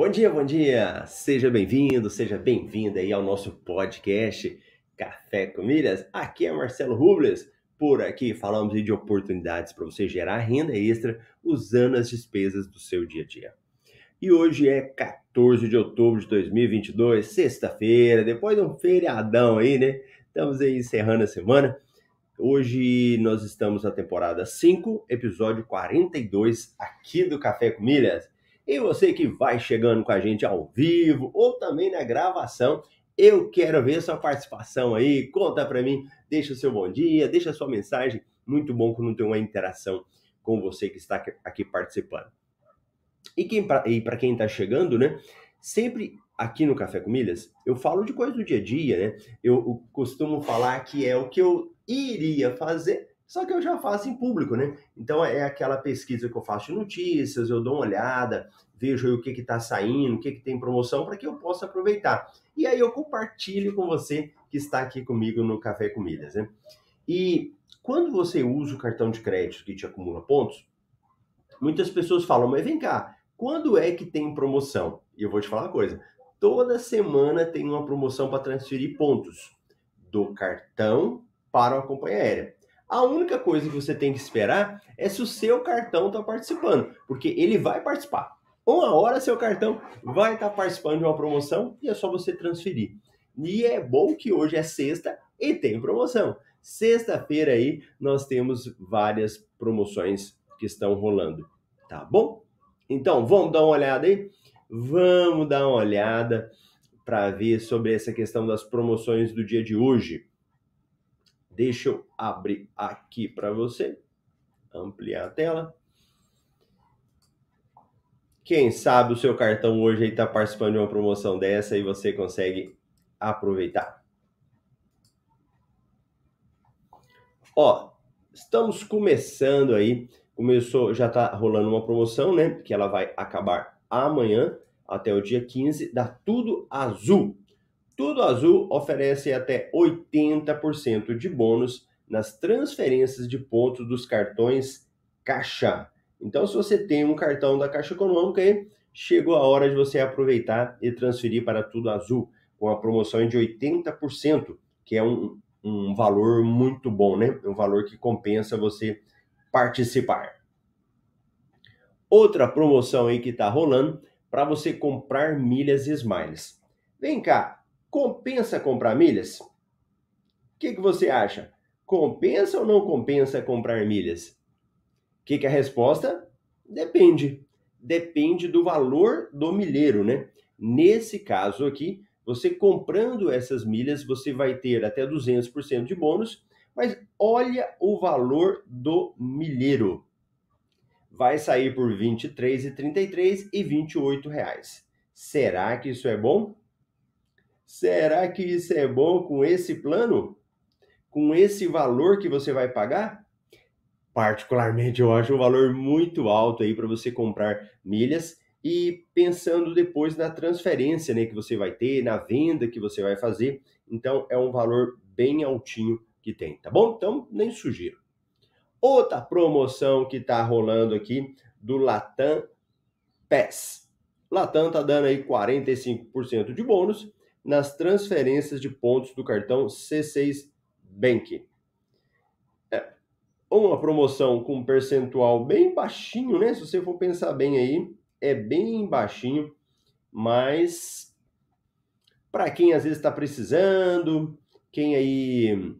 Bom dia, bom dia! Seja bem-vindo, seja bem-vinda aí ao nosso podcast Café com Milhas. Aqui é Marcelo Rubles. Por aqui falamos de oportunidades para você gerar renda extra usando as despesas do seu dia a dia. E hoje é 14 de outubro de 2022, sexta-feira, depois de um feriadão aí, né? Estamos aí encerrando a semana. Hoje nós estamos na temporada 5, episódio 42 aqui do Café com Milhas. E você que vai chegando com a gente ao vivo ou também na gravação, eu quero ver sua participação aí. Conta para mim, deixa o seu bom dia, deixa a sua mensagem. Muito bom quando tem uma interação com você que está aqui participando. E para quem está chegando, né? Sempre aqui no Café com Milhas, eu falo de coisa do dia a dia, né? Eu costumo falar que é o que eu iria fazer só que eu já faço em público, né? Então é aquela pesquisa que eu faço de notícias, eu dou uma olhada, vejo o que está saindo, o que, que tem promoção, para que eu possa aproveitar. E aí eu compartilho com você que está aqui comigo no Café Comidas, né? E quando você usa o cartão de crédito que te acumula pontos, muitas pessoas falam, mas vem cá, quando é que tem promoção? E eu vou te falar uma coisa, toda semana tem uma promoção para transferir pontos do cartão para a companhia aérea. A única coisa que você tem que esperar é se o seu cartão está participando, porque ele vai participar. Uma hora seu cartão vai estar tá participando de uma promoção e é só você transferir. E é bom que hoje é sexta e tem promoção. Sexta-feira aí nós temos várias promoções que estão rolando, tá bom? Então vamos dar uma olhada aí? Vamos dar uma olhada para ver sobre essa questão das promoções do dia de hoje. Deixa eu abrir aqui para você, ampliar a tela. Quem sabe o seu cartão hoje está participando de uma promoção dessa e você consegue aproveitar. Ó, estamos começando aí, começou, já está rolando uma promoção, né? Que ela vai acabar amanhã até o dia 15, da Tudo Azul. Tudo Azul oferece até 80% de bônus nas transferências de pontos dos cartões Caixa. Então, se você tem um cartão da Caixa Econômica aí, chegou a hora de você aproveitar e transferir para Tudo Azul, com a promoção de 80%, que é um, um valor muito bom, né? Um valor que compensa você participar. Outra promoção aí que está rolando para você comprar milhas e smiles. Vem cá, Compensa comprar milhas? O que, que você acha? Compensa ou não compensa comprar milhas? O que, que é a resposta? Depende. Depende do valor do milheiro, né? Nesse caso aqui, você comprando essas milhas, você vai ter até 200% de bônus, mas olha o valor do milheiro. Vai sair por R$ 23,33 e 28 reais. Será que isso é bom? Será que isso é bom com esse plano? Com esse valor que você vai pagar? Particularmente, eu acho um valor muito alto aí para você comprar milhas e pensando depois na transferência né, que você vai ter, na venda que você vai fazer. Então, é um valor bem altinho que tem, tá bom? Então, nem sugiro. Outra promoção que está rolando aqui do Latam PES. Latam tá dando aí 45% de bônus nas transferências de pontos do cartão C6 Bank. É uma promoção com um percentual bem baixinho, né? Se você for pensar bem aí, é bem baixinho. Mas para quem às vezes está precisando, quem aí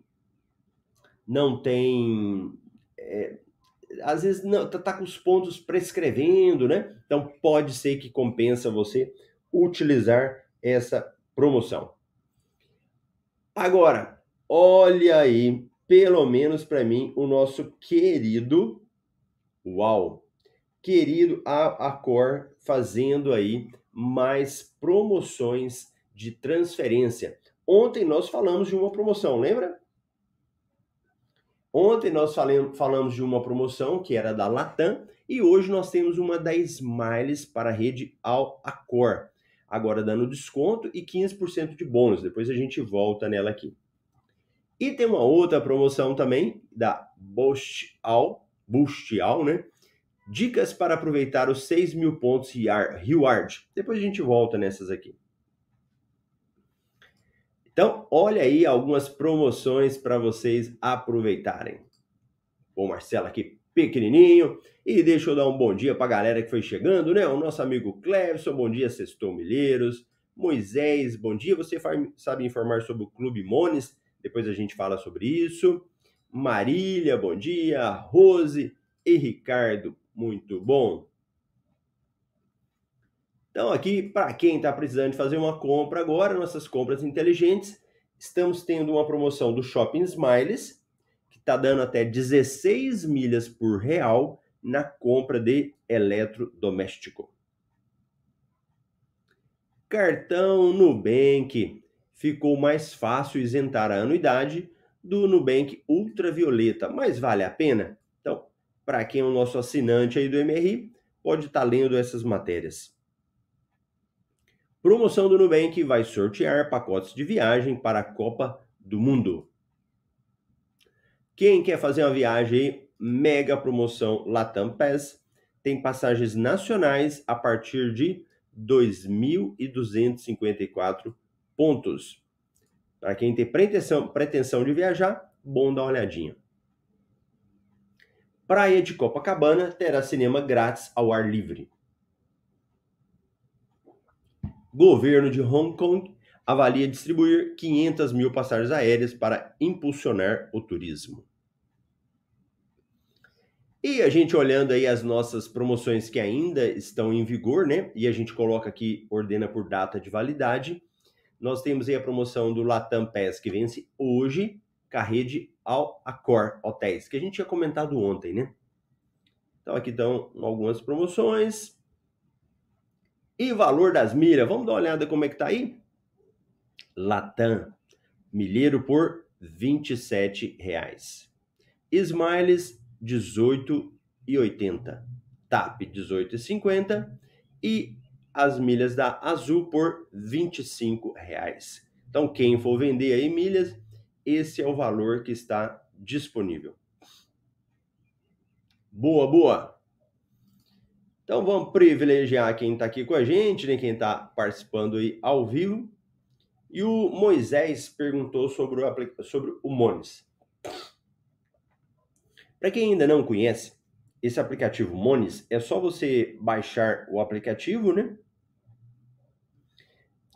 não tem. É, às vezes não tá, tá, com os pontos prescrevendo, né? Então pode ser que compensa você utilizar essa promoção. Agora, olha aí, pelo menos para mim, o nosso querido, uau, querido Acor fazendo aí mais promoções de transferência. Ontem nós falamos de uma promoção, lembra? Ontem nós falamos de uma promoção que era da Latam e hoje nós temos uma da Smiles para a rede Al. Agora dando desconto e 15% de bônus. Depois a gente volta nela aqui. E tem uma outra promoção também da Boost Al, Boost Al, né? Dicas para aproveitar os 6 mil pontos Reward. Depois a gente volta nessas aqui. Então, olha aí algumas promoções para vocês aproveitarem. Bom, Marcelo aqui pequenininho. E deixa eu dar um bom dia para a galera que foi chegando, né? O nosso amigo Clevson, bom dia, Sextou Milheiros. Moisés, bom dia. Você sabe informar sobre o Clube Mones? Depois a gente fala sobre isso. Marília, bom dia. Rose e Ricardo, muito bom. Então, aqui, para quem está precisando de fazer uma compra agora, nossas compras inteligentes, estamos tendo uma promoção do Shopping Smiles, está dando até 16 milhas por real na compra de eletrodoméstico. Cartão Nubank. Ficou mais fácil isentar a anuidade do Nubank Ultravioleta, mas vale a pena? Então, para quem é o nosso assinante aí do MRI, pode estar tá lendo essas matérias. Promoção do Nubank vai sortear pacotes de viagem para a Copa do Mundo. Quem quer fazer uma viagem mega promoção Latam Pass tem passagens nacionais a partir de 2.254 pontos. Para quem tem pretensão, pretensão de viajar, bom dar uma olhadinha. Praia de Copacabana terá cinema grátis ao ar livre. Governo de Hong Kong avalia distribuir 500 mil passagens aéreas para impulsionar o turismo. E a gente olhando aí as nossas promoções que ainda estão em vigor, né? E a gente coloca aqui, ordena por data de validade. Nós temos aí a promoção do Latam Pass que vence hoje, com a rede Al Accor Hotéis, que a gente tinha comentado ontem, né? Então aqui estão algumas promoções. E valor das milhas, vamos dar uma olhada como é que tá aí? Latam, milheiro por 27 reais. Smiles, 18,80. TAP, 18,50. E as milhas da Azul por 25 reais. Então, quem for vender aí milhas, esse é o valor que está disponível. Boa, boa! Então vamos privilegiar quem está aqui com a gente, né? quem está participando aí ao vivo. E o Moisés perguntou sobre o, sobre o Mones. Para quem ainda não conhece, esse aplicativo Mones é só você baixar o aplicativo, né?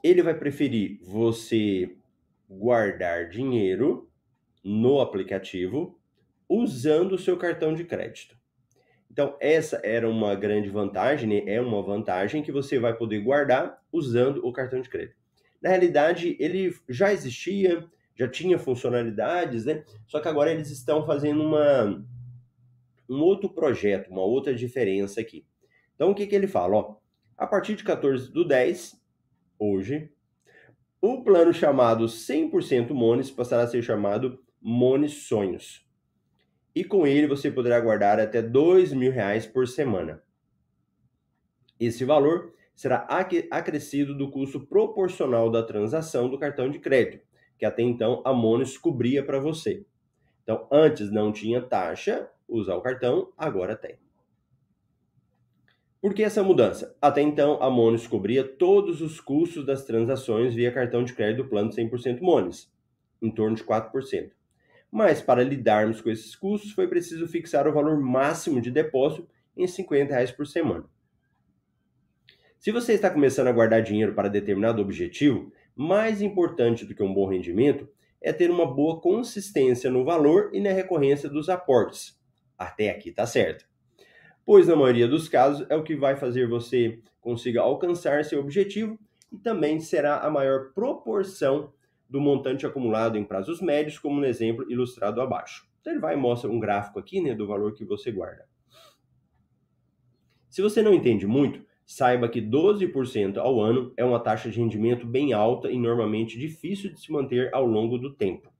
Ele vai preferir você guardar dinheiro no aplicativo usando o seu cartão de crédito. Então, essa era uma grande vantagem, né? é uma vantagem que você vai poder guardar usando o cartão de crédito. Na realidade, ele já existia, já tinha funcionalidades, né? Só que agora eles estão fazendo uma, um outro projeto, uma outra diferença aqui. Então, o que, que ele fala? Ó, a partir de 14 do 10, hoje, o plano chamado 100% Mones passará a ser chamado Mones Sonhos e com ele você poderá guardar até mil reais por semana. Esse valor será acrescido do custo proporcional da transação do cartão de crédito, que até então a Mones cobria para você. Então, antes não tinha taxa usar o cartão, agora tem. Por que essa mudança? Até então, a Mones cobria todos os custos das transações via cartão de crédito plano 100% Mones, em torno de 4%. Mas para lidarmos com esses custos, foi preciso fixar o valor máximo de depósito em 50 reais por semana. Se você está começando a guardar dinheiro para determinado objetivo, mais importante do que um bom rendimento é ter uma boa consistência no valor e na recorrência dos aportes. Até aqui tá certo. Pois na maioria dos casos é o que vai fazer você consiga alcançar seu objetivo e também será a maior proporção do montante acumulado em prazos médios, como no exemplo ilustrado abaixo. Então ele vai e mostra um gráfico aqui, né, do valor que você guarda. Se você não entende muito, saiba que 12% ao ano é uma taxa de rendimento bem alta e normalmente difícil de se manter ao longo do tempo.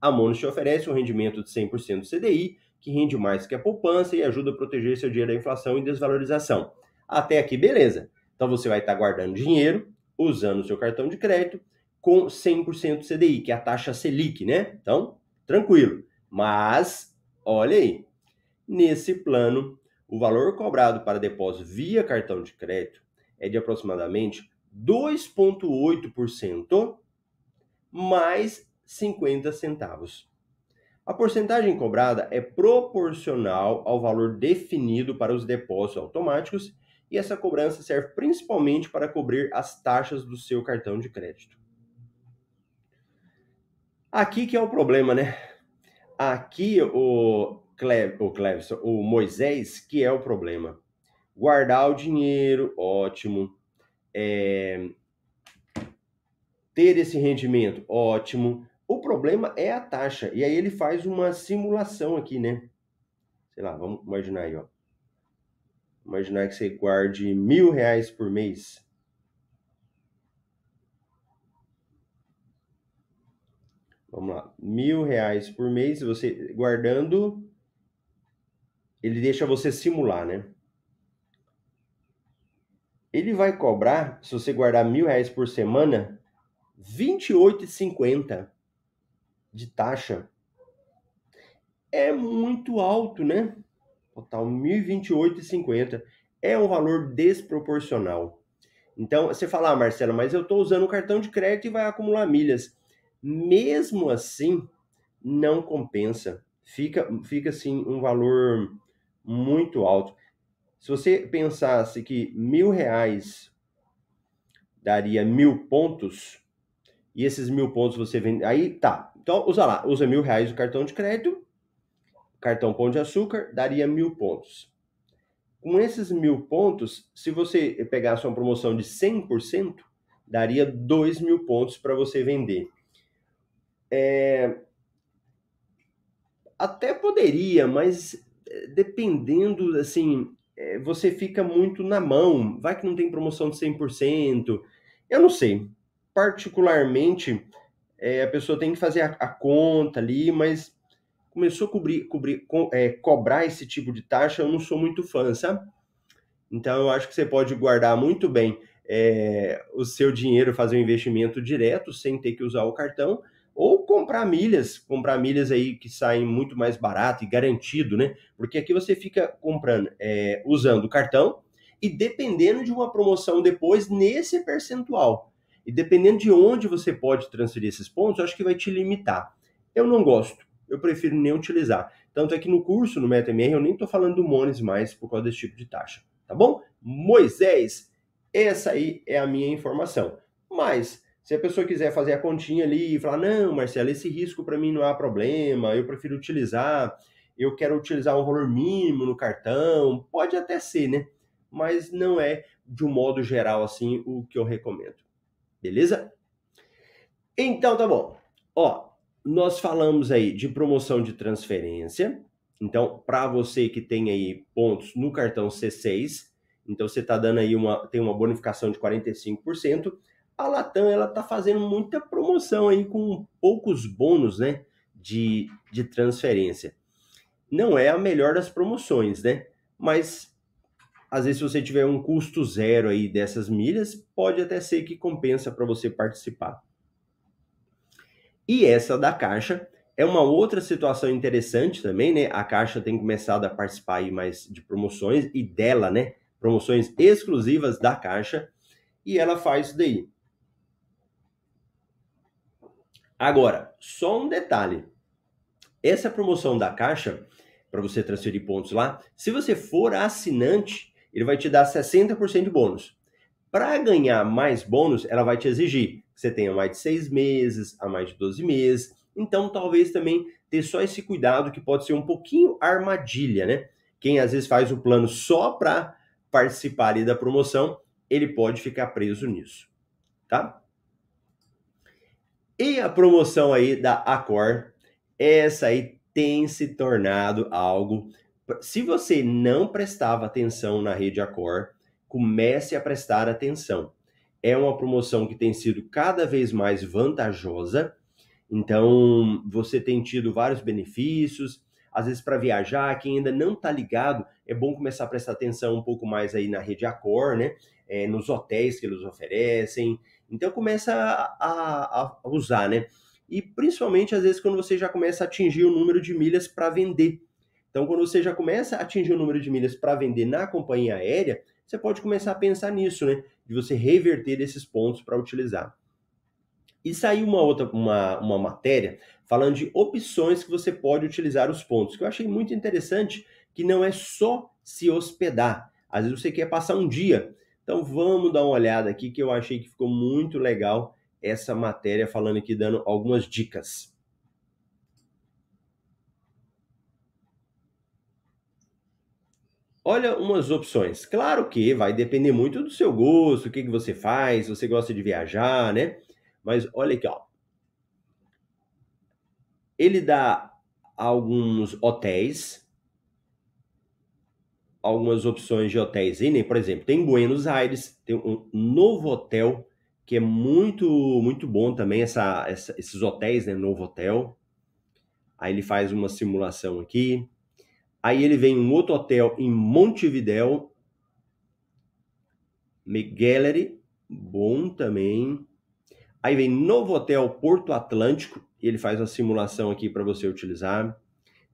A Monos te oferece um rendimento de 100% CDI, que rende mais que a poupança e ajuda a proteger seu dinheiro da inflação e desvalorização. Até aqui, beleza. Então você vai estar guardando dinheiro, usando o seu cartão de crédito, com 100% CDI, que é a taxa Selic, né? Então, tranquilo. Mas, olha aí, nesse plano o valor cobrado para depósito via cartão de crédito é de aproximadamente 2,8% mais 50 centavos. A porcentagem cobrada é proporcional ao valor definido para os depósitos automáticos e essa cobrança serve principalmente para cobrir as taxas do seu cartão de crédito. Aqui que é o problema, né? Aqui o Cle, o o Moisés, que é o problema. Guardar o dinheiro, ótimo. É, ter esse rendimento, ótimo. O problema é a taxa. E aí ele faz uma simulação aqui, né? Sei lá, vamos imaginar aí, ó. Imaginar que você guarde mil reais por mês. Vamos lá, mil reais por mês, você guardando ele deixa você simular, né? Ele vai cobrar, se você guardar mil reais por semana, R$28,50 de taxa. É muito alto, né? Total R$ 1.028,50. É um valor desproporcional. Então, você fala, ah, Marcelo, mas eu estou usando o cartão de crédito e vai acumular milhas. Mesmo assim, não compensa. Fica, fica assim, um valor muito alto. Se você pensasse que mil reais daria mil pontos, e esses mil pontos você vende. Aí tá. Então usa lá, usa mil reais o cartão de crédito, cartão Pão de Açúcar, daria mil pontos. Com esses mil pontos, se você pegasse uma promoção de 100%, daria dois mil pontos para você vender. É... Até poderia, mas dependendo, assim, é, você fica muito na mão. Vai que não tem promoção de 100%. Eu não sei. Particularmente, é, a pessoa tem que fazer a, a, conta ali, mas começou a cobrir, cobrir, co, é, cobrar esse tipo de taxa, eu não sou muito fã, sabe? Então, eu acho que você pode guardar muito bem é, o seu dinheiro, fazer um investimento direto, sem ter que usar o cartão, ou comprar milhas, comprar milhas aí que saem muito mais barato e garantido, né? Porque aqui você fica comprando, é, usando o cartão e dependendo de uma promoção depois nesse percentual. E dependendo de onde você pode transferir esses pontos, eu acho que vai te limitar. Eu não gosto, eu prefiro nem utilizar. Tanto é que no curso, no MetaMR, eu nem estou falando do Mones mais por causa desse tipo de taxa, tá bom? Moisés, essa aí é a minha informação. Mas se a pessoa quiser fazer a continha ali e falar, não, Marcelo, esse risco para mim não há problema, eu prefiro utilizar, eu quero utilizar um valor mínimo no cartão, pode até ser, né? Mas não é, de um modo geral, assim, o que eu recomendo. Beleza? Então tá bom. Ó, nós falamos aí de promoção de transferência. Então, para você que tem aí pontos no cartão C6, então você está dando aí uma, tem uma bonificação de 45% a Latam ela tá fazendo muita promoção aí com poucos bônus, né, de, de transferência. Não é a melhor das promoções, né? Mas às vezes se você tiver um custo zero aí dessas milhas, pode até ser que compensa para você participar. E essa da Caixa é uma outra situação interessante também, né? A Caixa tem começado a participar aí mais de promoções e dela, né? Promoções exclusivas da Caixa e ela faz isso daí. Agora, só um detalhe. Essa promoção da Caixa, para você transferir pontos lá, se você for assinante, ele vai te dar 60% de bônus. Para ganhar mais bônus, ela vai te exigir que você tenha mais de seis meses, a mais de 12 meses. Então, talvez também ter só esse cuidado que pode ser um pouquinho armadilha, né? Quem às vezes faz o plano só para participar ali da promoção, ele pode ficar preso nisso, tá? E a promoção aí da Accor, essa aí tem se tornado algo. Se você não prestava atenção na rede Accor, comece a prestar atenção. É uma promoção que tem sido cada vez mais vantajosa. Então, você tem tido vários benefícios. Às vezes, para viajar, quem ainda não está ligado, é bom começar a prestar atenção um pouco mais aí na rede Accor, né? É, nos hotéis que eles oferecem. Então começa a, a, usar, né? E principalmente às vezes quando você já começa a atingir o número de milhas para vender. Então quando você já começa a atingir o número de milhas para vender na companhia aérea, você pode começar a pensar nisso, né? De você reverter esses pontos para utilizar. E saiu uma outra uma, uma matéria falando de opções que você pode utilizar os pontos, que eu achei muito interessante, que não é só se hospedar. Às vezes você quer passar um dia então vamos dar uma olhada aqui que eu achei que ficou muito legal essa matéria falando aqui dando algumas dicas. Olha umas opções. Claro que vai depender muito do seu gosto, o que, que você faz, você gosta de viajar, né? Mas olha aqui, ó. Ele dá alguns hotéis algumas opções de hotéis aí, né? Por exemplo, tem Buenos Aires, tem um novo hotel que é muito muito bom também essa, essa, esses hotéis, né? Novo hotel. Aí ele faz uma simulação aqui. Aí ele vem um outro hotel em Montevidéu, McGallery, bom também. Aí vem novo hotel Porto Atlântico, e ele faz uma simulação aqui para você utilizar.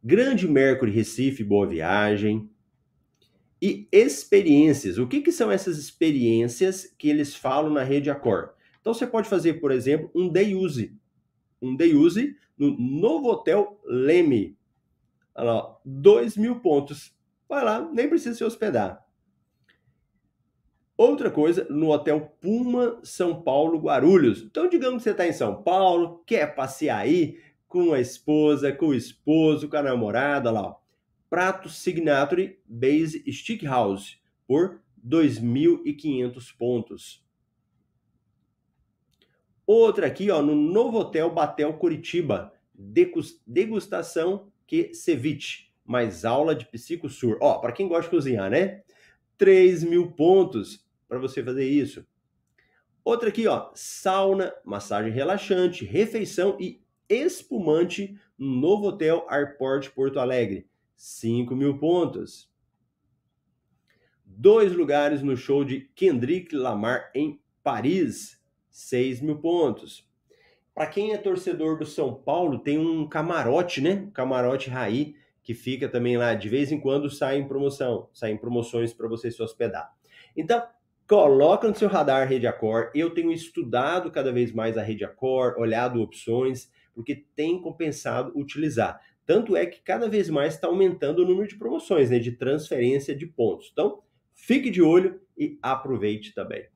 Grande Mercury Recife, boa viagem. E experiências. O que, que são essas experiências que eles falam na rede Accor? Então você pode fazer, por exemplo, um day use. Um day use no novo hotel Leme. Olha lá, 2 mil pontos. Vai lá, nem precisa se hospedar. Outra coisa, no Hotel Puma São Paulo Guarulhos. Então, digamos que você está em São Paulo, quer passear aí com a esposa, com o esposo, com a namorada, lá, prato Signature Base Stick House por 2.500 pontos. Outra aqui, ó, no Novo Hotel Batel Curitiba, degustação que ceviche, mais aula de psicosur. Ó, para quem gosta de cozinhar, né? 3 mil pontos para você fazer isso. Outra aqui, ó, sauna, massagem relaxante, refeição e espumante no Novo Hotel Airport Porto Alegre. 5 mil pontos. Dois lugares no show de Kendrick Lamar em Paris, 6 mil pontos. Para quem é torcedor do São Paulo, tem um camarote, né? Camarote Raí, que fica também lá, de vez em quando sai em promoção, saem promoções para você se hospedar. Então, coloca no seu radar Rede Accor. Eu tenho estudado cada vez mais a Rede Accor, olhado opções, porque tem compensado utilizar. Tanto é que cada vez mais está aumentando o número de promoções, né, de transferência de pontos. Então, fique de olho e aproveite também.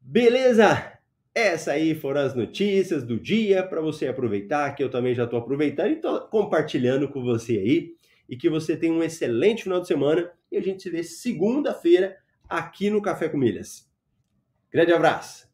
Beleza? Essa aí foram as notícias do dia para você aproveitar, que eu também já estou aproveitando e estou compartilhando com você aí. E que você tenha um excelente final de semana e a gente se vê segunda-feira aqui no Café com Milhas. Grande abraço!